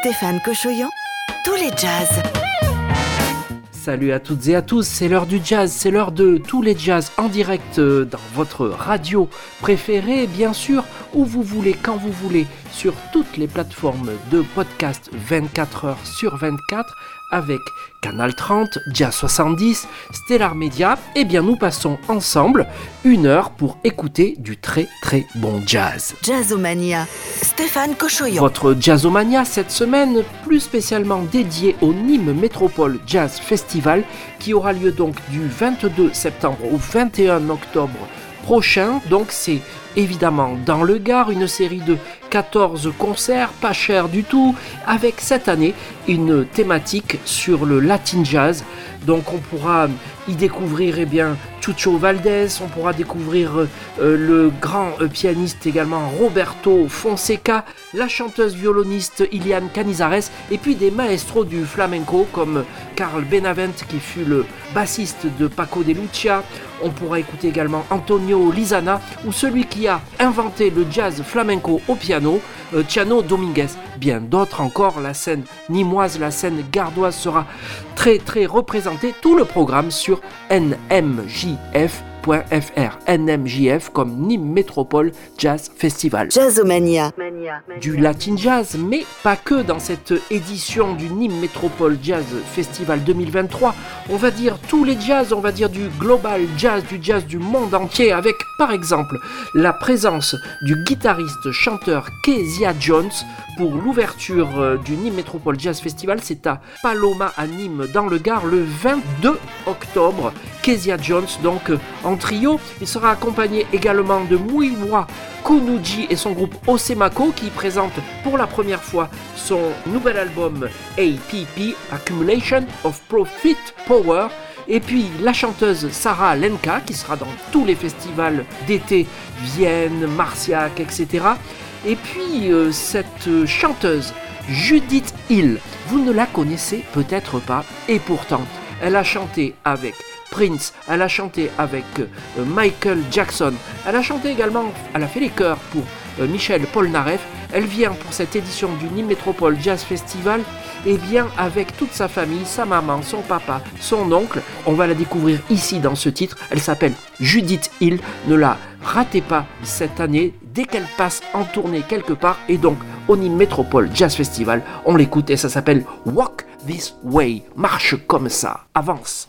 Stéphane Cochoyan, tous les jazz. Salut à toutes et à tous, c'est l'heure du jazz, c'est l'heure de tous les jazz en direct euh, dans votre radio préférée, bien sûr, où vous voulez, quand vous voulez, sur toutes les plateformes de podcast 24 heures sur 24 avec Canal 30, Dia 70, Stellar Media, eh bien nous passons ensemble une heure pour écouter du très très bon jazz. Jazzomania. Stéphane Cochoyan. Votre Jazzomania cette semaine, plus spécialement dédiée au Nîmes Métropole Jazz Festival, qui aura lieu donc du 22 septembre au 21 octobre prochain. Donc c'est évidemment dans le Gard une série de 14 concerts, pas cher du tout, avec cette année une thématique sur le Latin Jazz. Donc on pourra y découvrir eh bien, Chucho Valdez, on pourra découvrir euh, le grand euh, pianiste également Roberto Fonseca, la chanteuse violoniste Iliane Canizares, et puis des maestros du flamenco comme Carl Benavent qui fut le bassiste de Paco de Lucia. On pourra écouter également Antonio Lizana ou celui qui a inventé le jazz flamenco au piano, euh, Tiano Dominguez. Bien d'autres encore, la scène nimoise, la scène gardoise sera très très représentée. Tout le programme sur nmjf.fr. NMJF comme Nîmes Métropole Jazz Festival. Jazzomania. Du Latin Jazz, mais pas que dans cette édition du Nîmes Métropole Jazz Festival 2023. On va dire tous les jazz, on va dire du global jazz, du jazz du monde entier, avec par exemple la présence du guitariste chanteur Kezia Jones pour l'ouverture euh, du Nîmes Métropole Jazz Festival. C'est à Paloma à Nîmes dans le Gard le 22 octobre. Kezia Jones donc euh, trio. Il sera accompagné également de Muiwa Kunuji et son groupe Osemako qui présente pour la première fois son nouvel album APP Accumulation of Profit Power. Et puis la chanteuse Sarah Lenka qui sera dans tous les festivals d'été, Vienne, Marciac, etc. Et puis euh, cette chanteuse Judith Hill, vous ne la connaissez peut-être pas, et pourtant elle a chanté avec Prince, elle a chanté avec euh, Michael Jackson, elle a chanté également, elle a fait les chœurs pour euh, Michel Polnareff, elle vient pour cette édition du Nîmes Métropole Jazz Festival, et bien avec toute sa famille, sa maman, son papa, son oncle. On va la découvrir ici dans ce titre. Elle s'appelle Judith Hill. Ne la ratez pas cette année dès qu'elle passe en tournée quelque part. Et donc au Nîmes Métropole Jazz Festival, on l'écoute et ça s'appelle Walk This Way. Marche comme ça. Avance.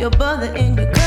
your brother and your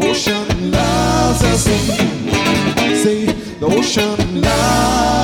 the ocean loves sea. See, the ocean loves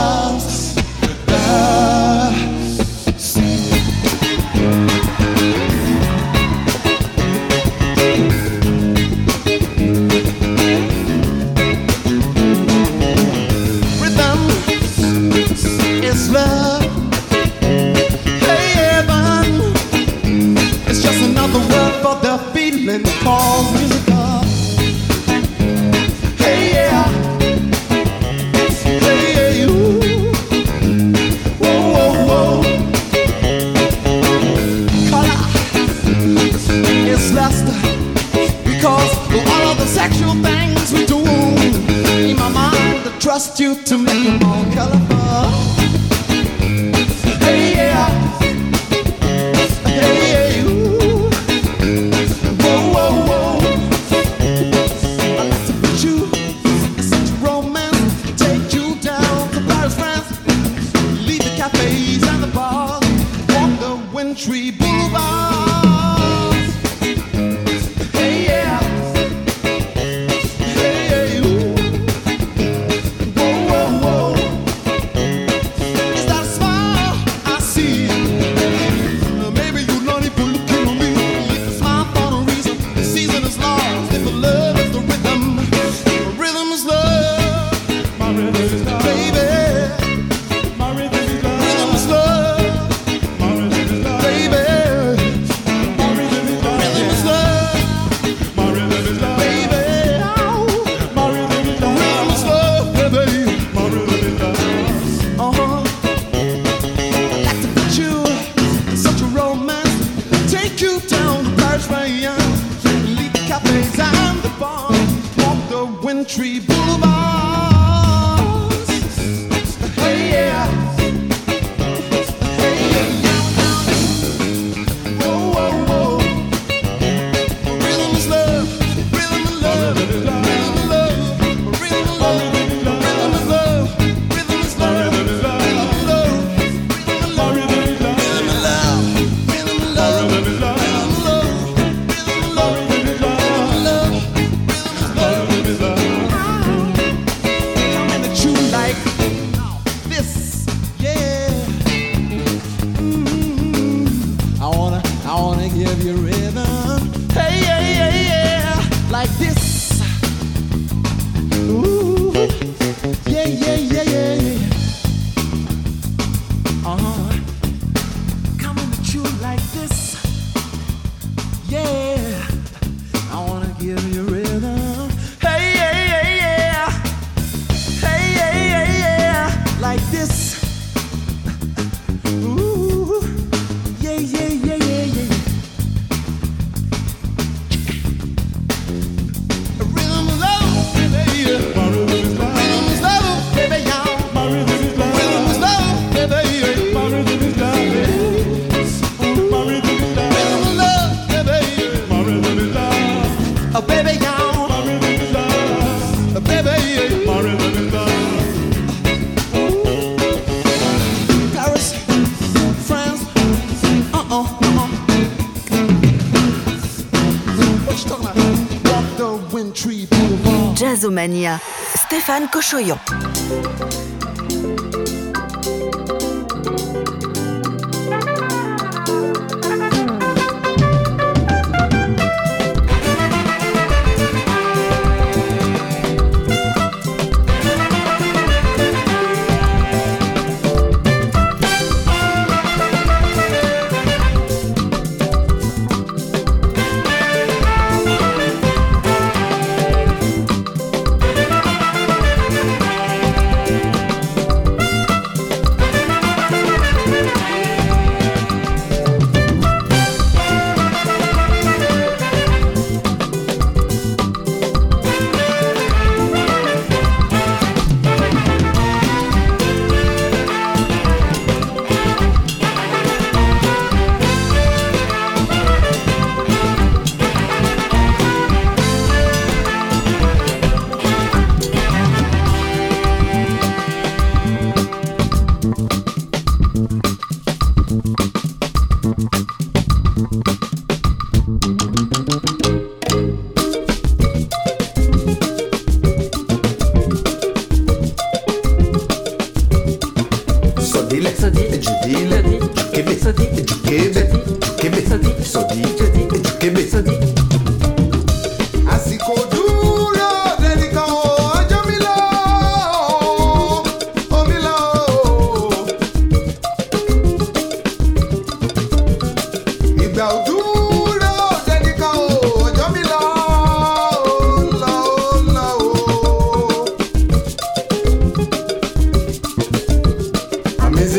Jazzomania, Stéphane Cochoyon.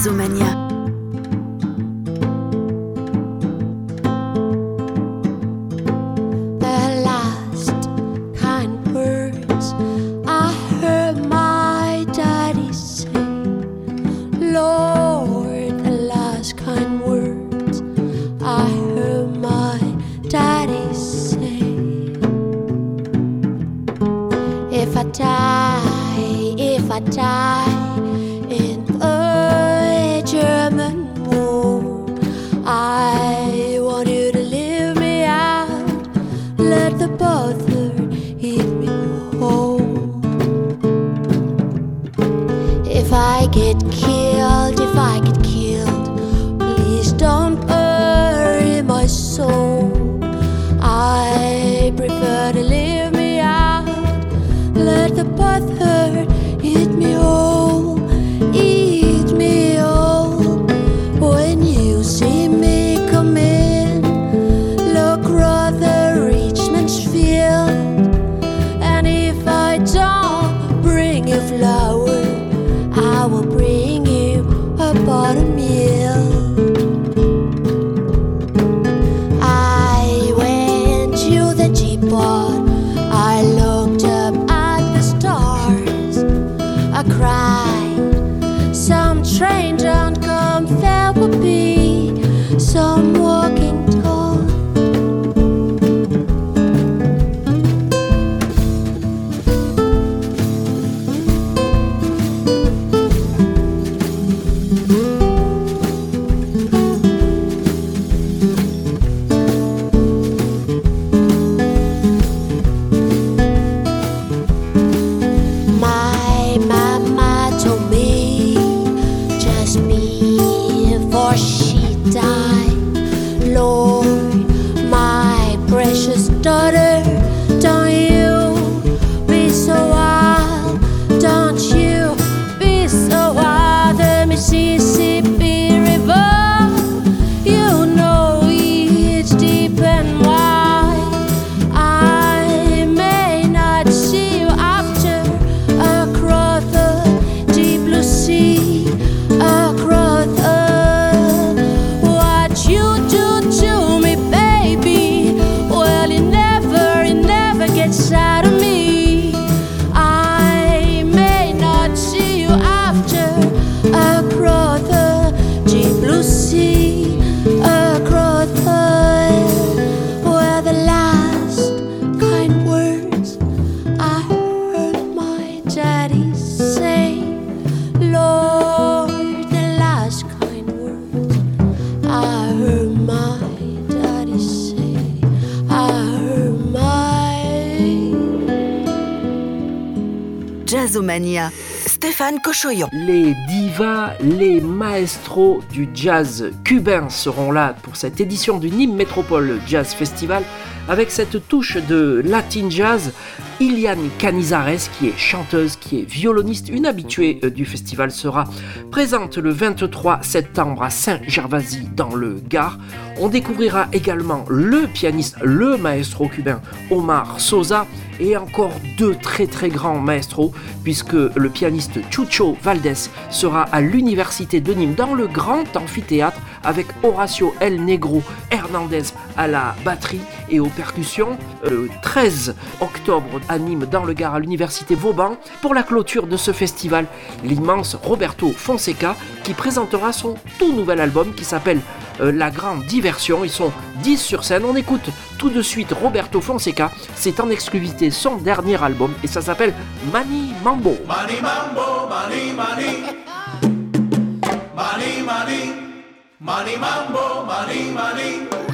Jazzomania. Les divas, les maestros du jazz cubain seront là pour cette édition du Nîmes Métropole Jazz Festival avec cette touche de latin jazz. Iliane Canizares, qui est chanteuse, qui est violoniste, une habituée euh, du festival, sera présente le 23 septembre à Saint-Gervasy dans le Gard. On découvrira également le pianiste, le maestro cubain Omar Sosa et encore deux très très grands maestros, puisque le pianiste Chucho Valdés sera à l'université de Nîmes dans le grand amphithéâtre avec Horacio El Negro Hernandez à la batterie et aux percussions. Le 13 octobre à Nîmes dans le Gard à l'université Vauban pour la clôture de ce festival, l'immense Roberto Fonseca qui présentera son tout nouvel album qui s'appelle euh, La Grande Diversion. Ils sont 10 sur scène. On écoute tout de suite Roberto Fonseca. C'est en exclusivité son dernier album et ça s'appelle Mani Mambo. Mani Mambo, Mani Mani. Mani Mani. Mani Mambo, Mani Mani.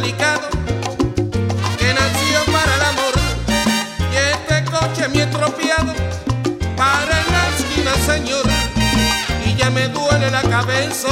delicado que nació para el amor. Y este coche mi estropeado para la esquina señor y ya me duele la cabeza.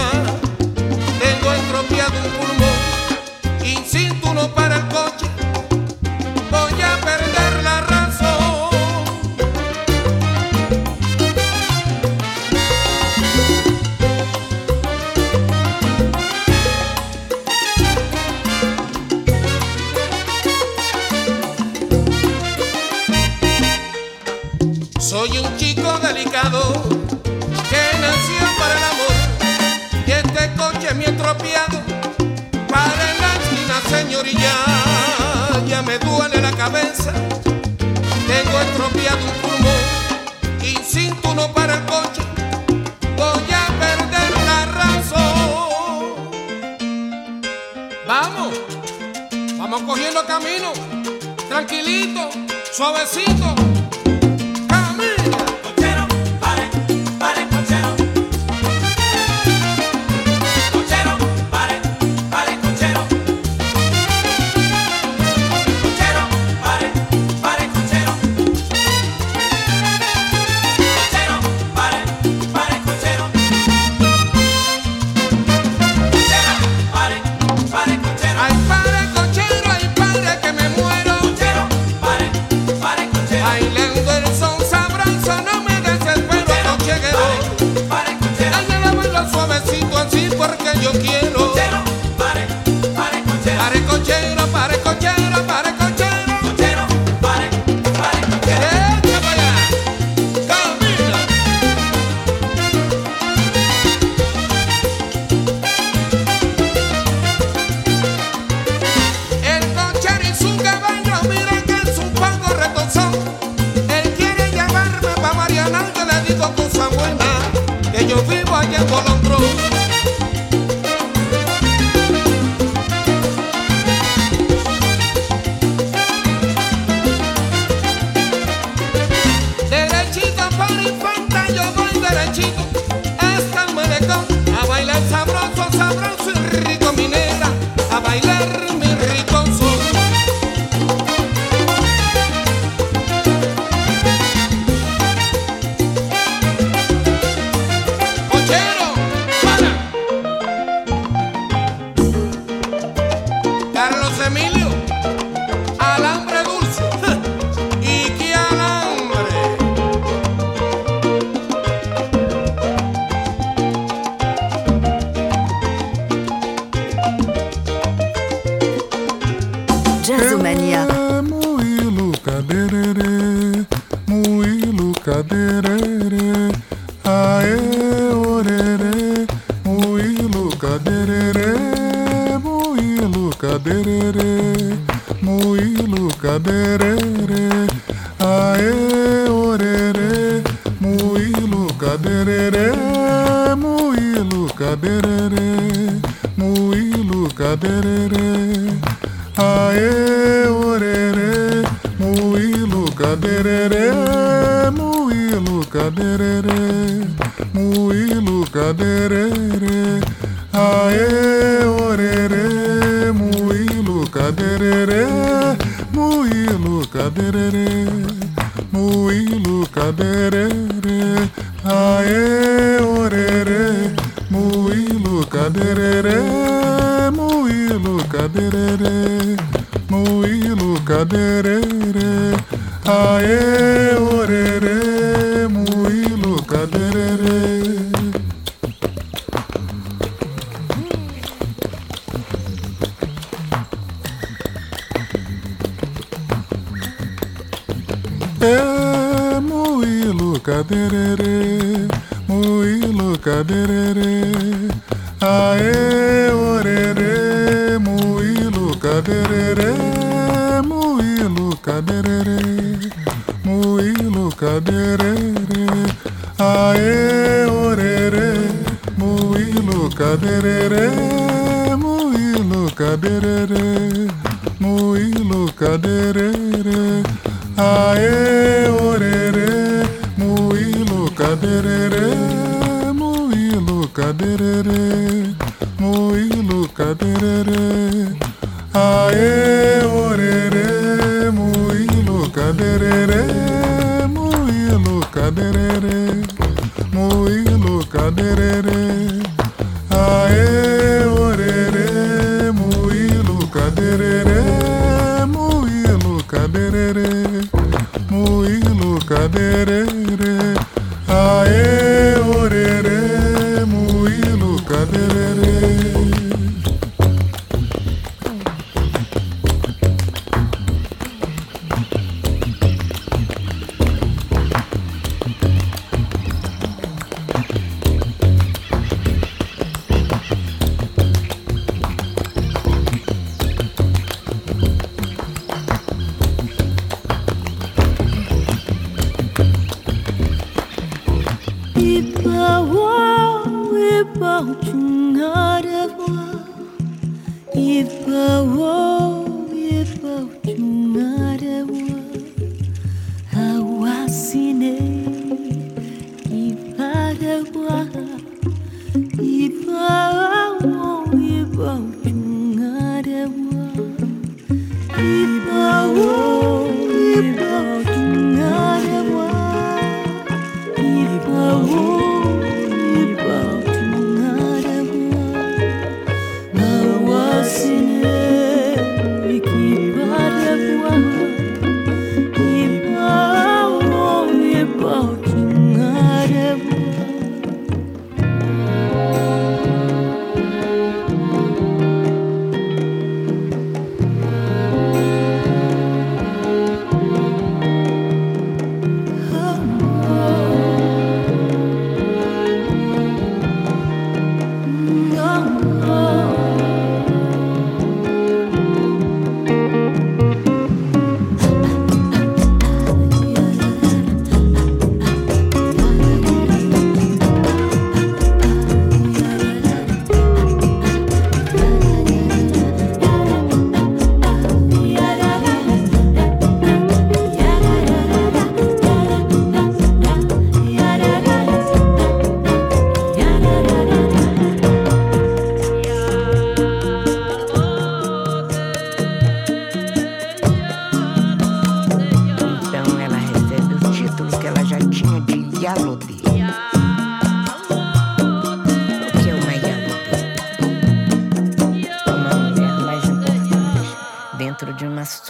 suavecito. cabererê, moilo cabererê, moilo cabererê, aê orerê, moilo cabererê, moilo cabererê, moilo cabererê, aê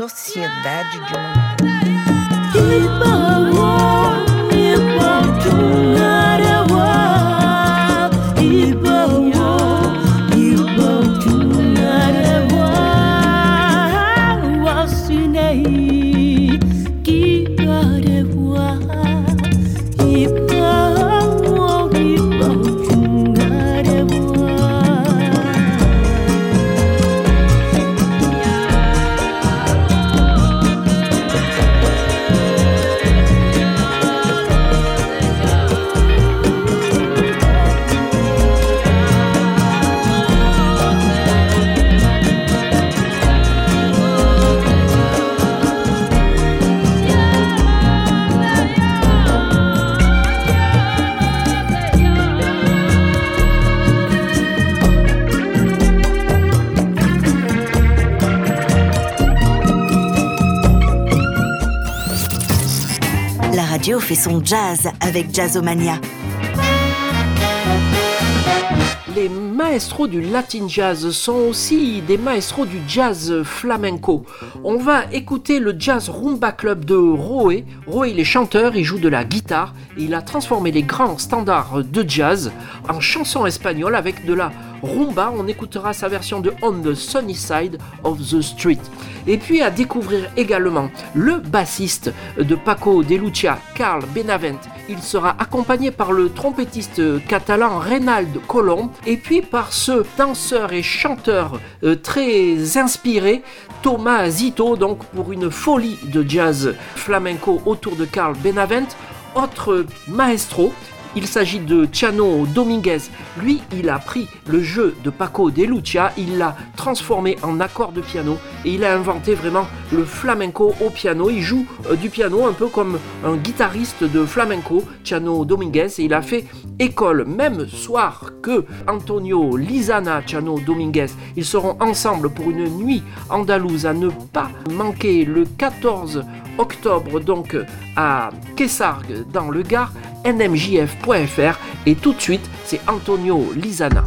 sociedade de uma son jazz avec Jazzomania. Les maestros du Latin Jazz sont aussi des maestros du jazz flamenco. On va écouter le Jazz Rumba Club de Roé. Roé, il est chanteur, il joue de la guitare il a transformé les grands standards de jazz en chansons espagnoles avec de la rumba. On écoutera sa version de On the Sunny Side of the Street. Et puis à découvrir également le bassiste de Paco de Lucia, Carl Benavent. Il sera accompagné par le trompettiste catalan Reynald Colomb et puis par ce danseur et chanteur euh, très inspiré Thomas Zito, donc pour une folie de jazz flamenco autour de Carl Benavent. Autre maestro, il s'agit de Chano Dominguez. Lui, il a pris le jeu de Paco de Lucia, il l'a transformé en accord de piano et il a inventé vraiment le flamenco au piano. Il joue euh, du piano un peu comme un guitariste de flamenco, Chano Dominguez, et il a fait école, même soir que Antonio Lizana, Chano Dominguez. Ils seront ensemble pour une nuit andalouse à ne pas manquer le 14 octobre donc à Kessargues dans le Gard, nmjf.fr et tout de suite c'est Antonio Lisana.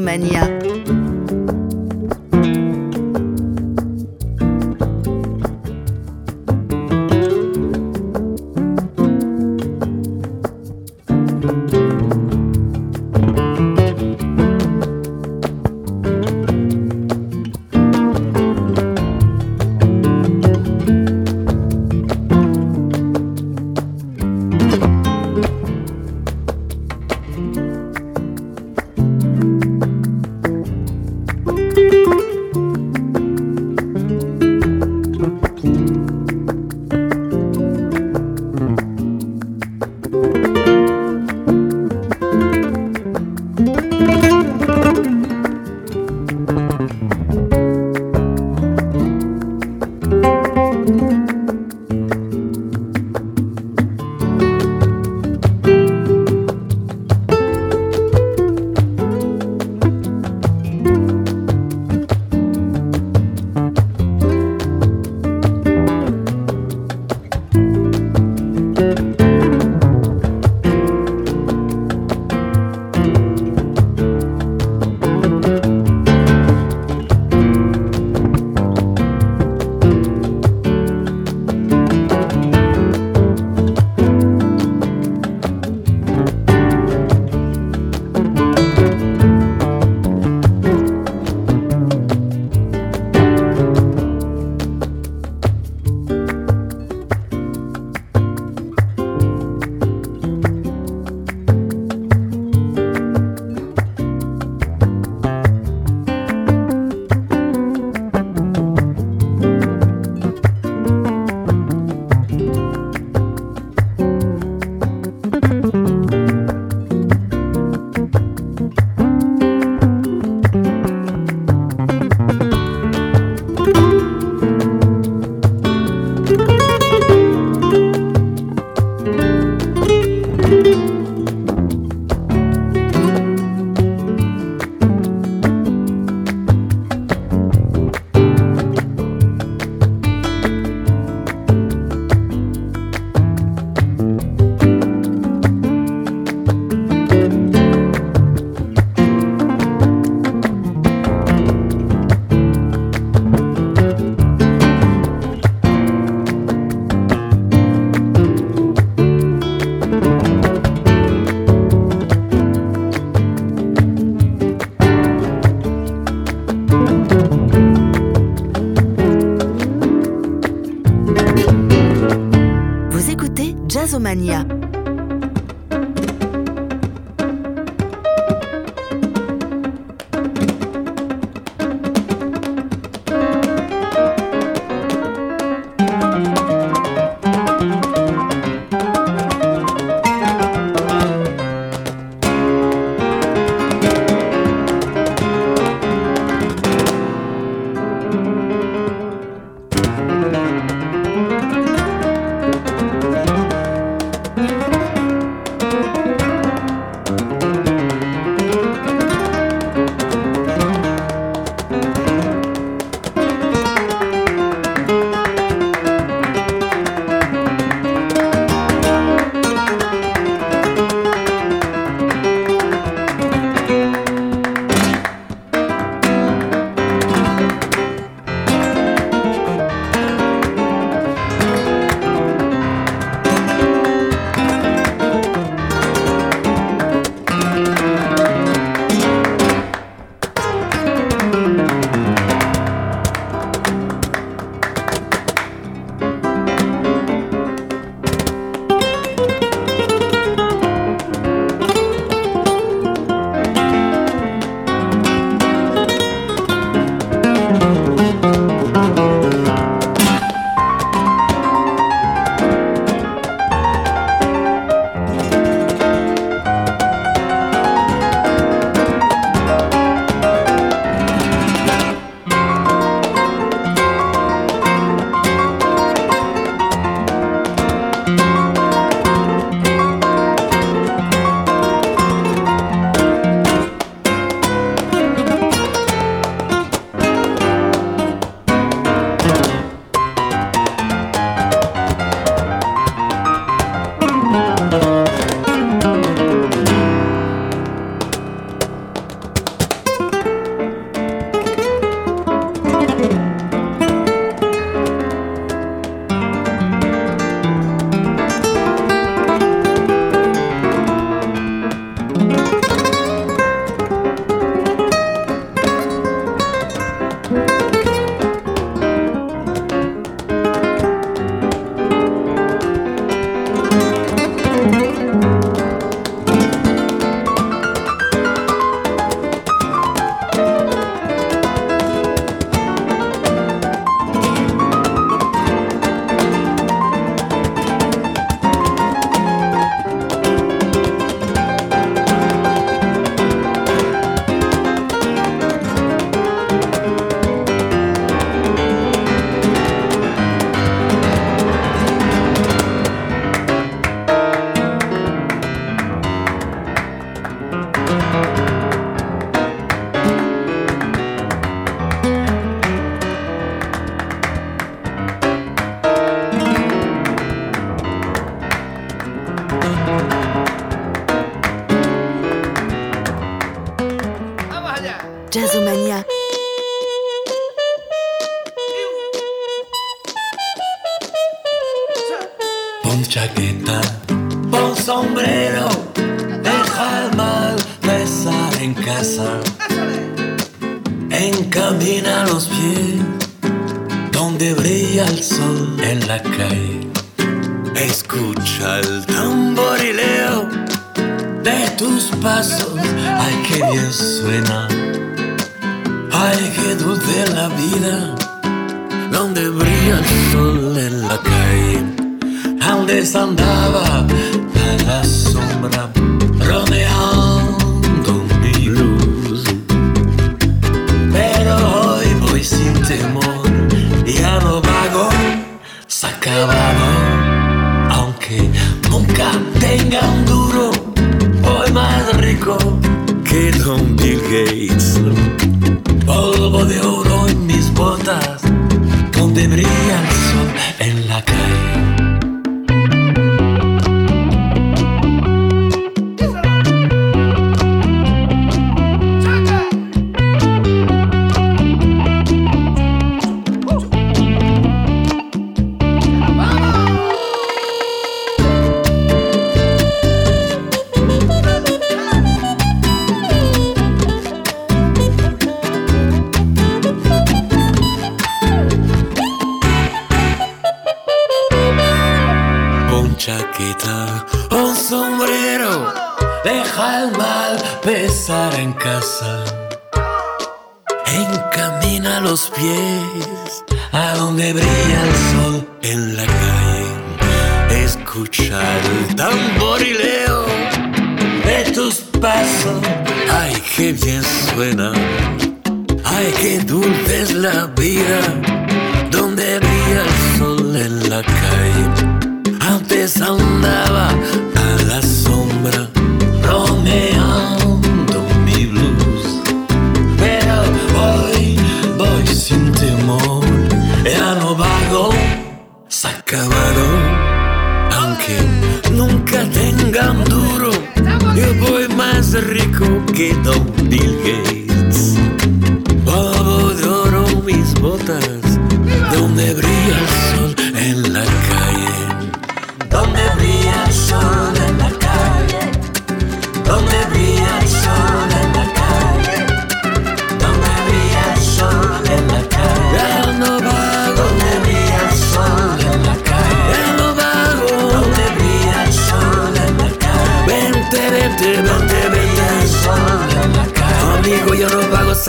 Mania.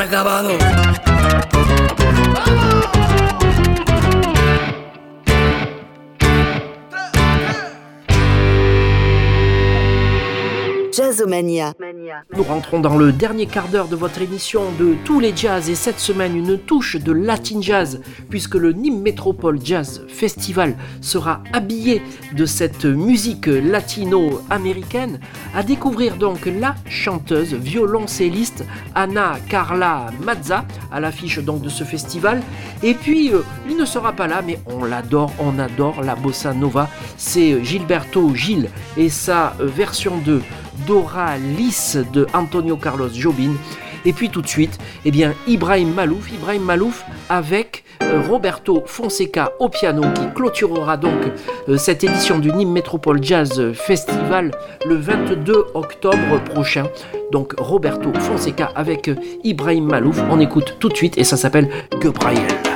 acabado. ¡Oh! Nous rentrons dans le dernier quart d'heure de votre émission de Tous les Jazz et cette semaine une touche de Latin Jazz puisque le Nîmes Métropole Jazz Festival sera habillé de cette musique latino-américaine. À découvrir donc la chanteuse violoncelliste Anna Carla Mazza à l'affiche donc de ce festival. Et puis euh, il ne sera pas là mais on l'adore, on adore la bossa nova. C'est Gilberto Gil et sa version de Dora Doralis de Antonio Carlos Jobin. Et puis tout de suite, eh bien, Ibrahim Malouf, Ibrahim Malouf avec euh, Roberto Fonseca au piano qui clôturera donc euh, cette édition du Nîmes Métropole Jazz Festival le 22 octobre prochain. Donc Roberto Fonseca avec euh, Ibrahim Malouf, on écoute tout de suite et ça s'appelle Que Brian.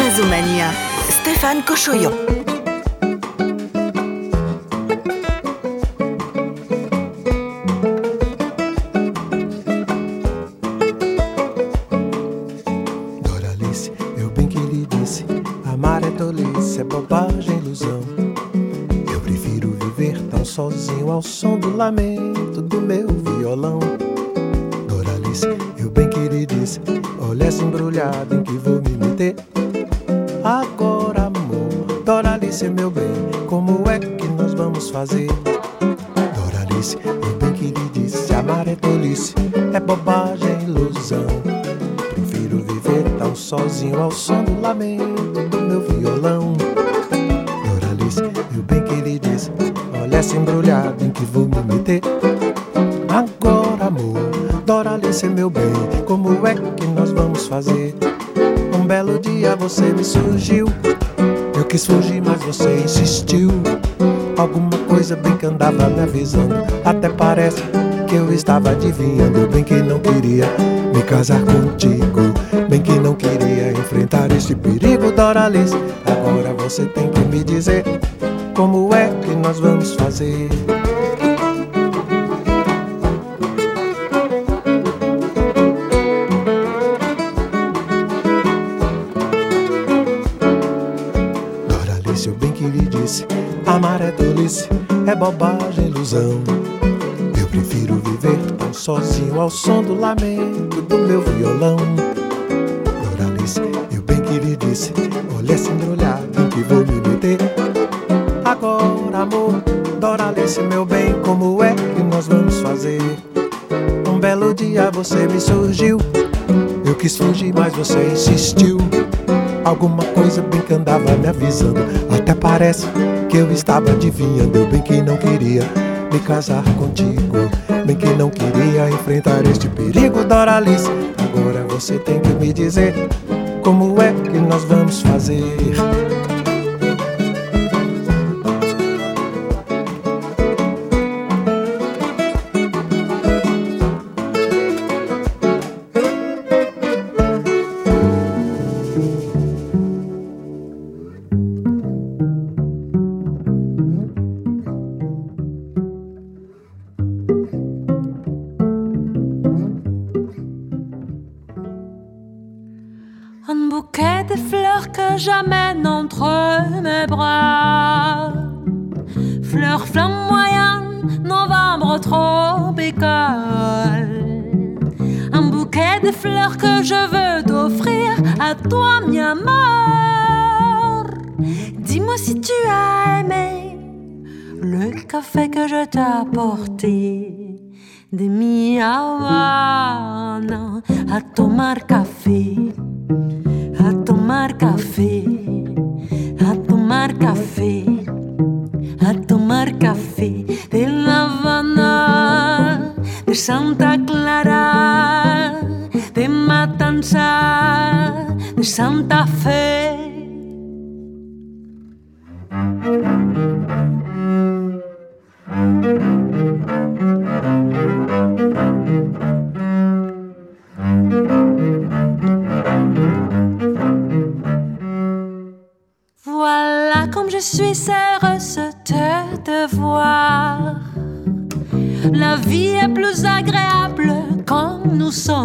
Jazzomania, Stéphane Cochoyon. Doralice, eu bem que lhe disse Amar é tolice, é bobagem, ilusão. Eu prefiro viver tão sozinho Ao som do lamento sozinho ao som do lamento do meu violão. Doralice, eu bem que lhe disse, olha essa embrulhada em que vou me meter. Agora, amor, Doralice, meu bem, como é que nós vamos fazer? Um belo dia você me surgiu, eu quis fugir, mas você insistiu. Alguma coisa bem que andava me avisando, até parece que eu estava adivinhando. Bem que não queria me casar contigo, Doralice. Agora você tem que me dizer como é que nós vamos fazer. Doralice, eu bem que lhe disse, amar é tolice, é bobagem, ilusão. Eu prefiro viver tão sozinho ao som do lamento do meu violão. Olha essa embrulhada em que vou me meter. Agora, amor, Doralice, meu bem, como é que nós vamos fazer? Um belo dia você me surgiu, eu quis fugir, mas você insistiu. Alguma coisa bem que andava me avisando, até parece que eu estava adivinhando. Eu bem que não queria me casar contigo, bem que não queria enfrentar este perigo, Doralice. Agora você tem que me dizer como é nós vamos fazer.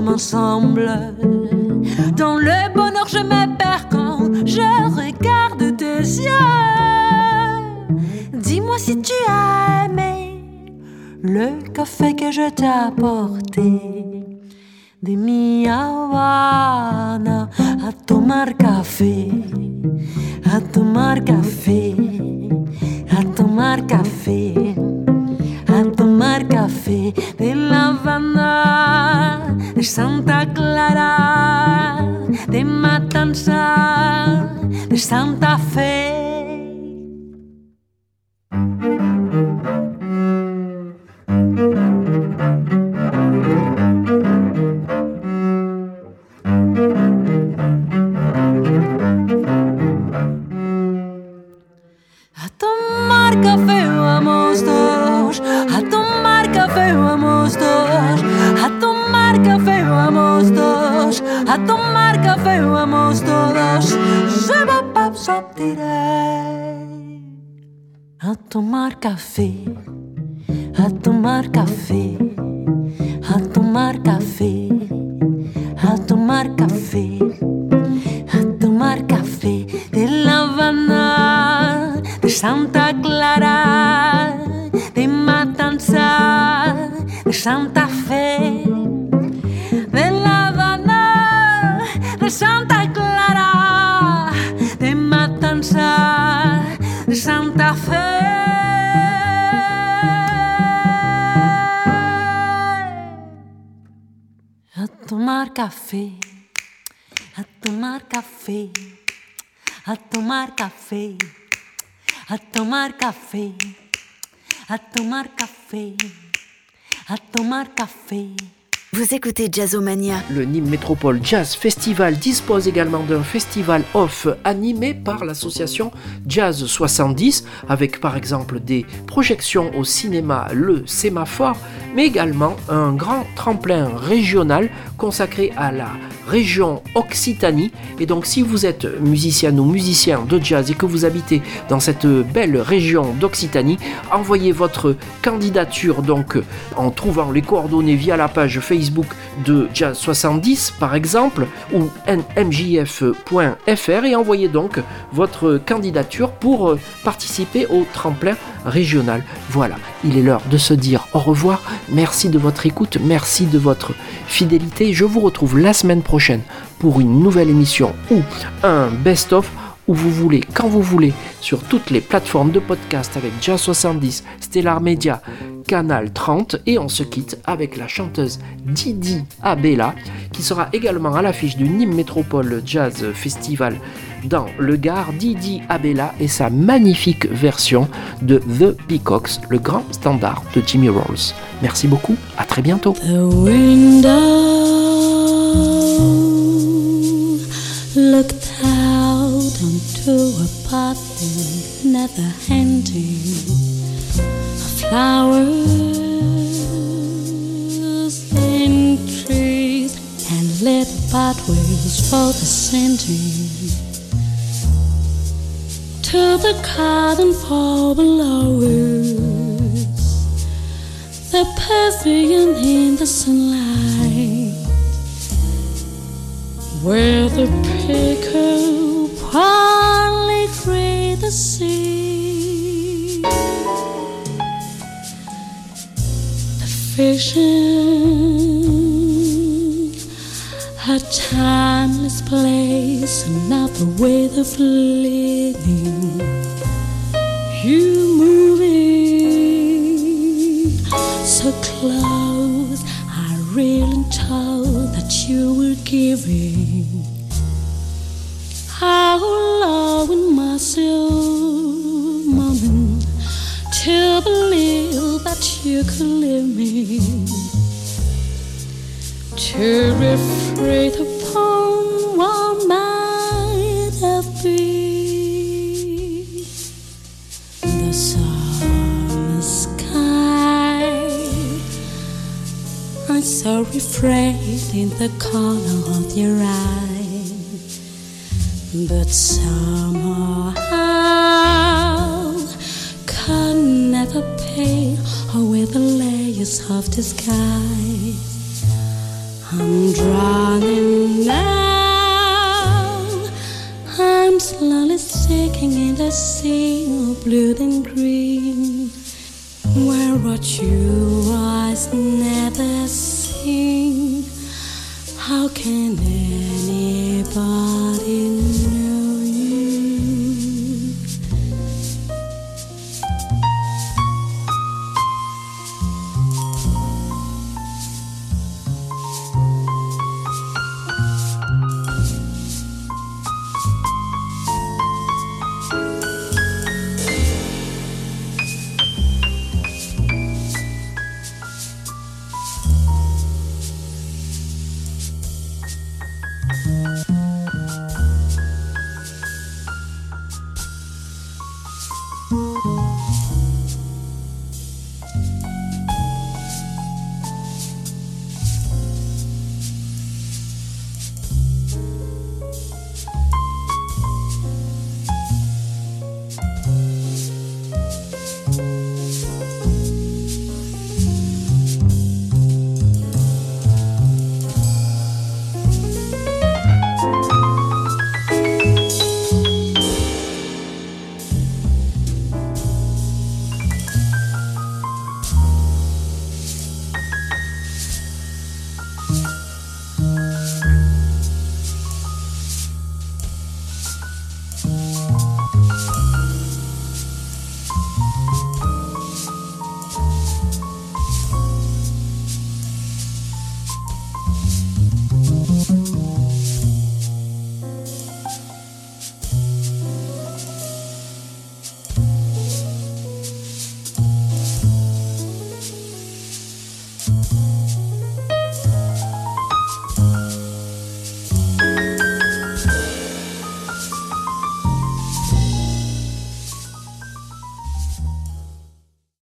Ensemble. Dans le bonheur, je me perds quand je regarde tes yeux. Dis-moi si tu as aimé le café que je t'ai apporté. De mi Habana a tomar café, a tomar café, a tomar café, a tomar café de La Santa Clara, de Matanza, de Santa Fe. Matanza, de Santa Fe. A tomar café, a tomar café, a tomar café, a tomar café, a tomar café, a tomar café. Vous écoutez Jazzomania. Le Nîmes Métropole Jazz Festival dispose également d'un festival off animé par l'association Jazz 70 avec par exemple des projections au cinéma Le Sémaphore mais également un grand tremplin régional consacré à la région Occitanie et donc si vous êtes musicien ou musicien de jazz et que vous habitez dans cette belle région d'Occitanie envoyez votre candidature donc en trouvant les coordonnées via la page Facebook de Jazz 70 par exemple ou nmjf.fr et envoyez donc votre candidature pour euh, participer au tremplin régional. Voilà, il est l'heure de se dire au revoir. Merci de votre écoute, merci de votre fidélité. Je vous retrouve la semaine prochaine pour une nouvelle émission ou un best-of où vous voulez, quand vous voulez, sur toutes les plateformes de podcast avec Jazz 70, Stellar Media, Canal 30 et on se quitte avec la chanteuse Didi Abella qui sera également à l'affiche du Nîmes Métropole Jazz Festival dans le Gard. Didi Abella et sa magnifique version de The Peacocks, le grand standard de Jimmy Rolls. Merci beaucoup, à très bientôt. Out onto a pathway, never ending. Flowers in trees and little pathways for the sending to the garden for blowers the pavilion in the sunlight. Where the picker proudly create the sea the vision a timeless place another way of living you moving so close. I really told that you were giving. Low in myself, moment to believe that you could leave me. To refrain upon what might have been the summer sky. I saw reflected in the corner of your eye, but somehow can never paint away the layers of disguise. I'm drowning now. I'm slowly sinking in the sea of blue and green, where what you eyes never seen. How can anybody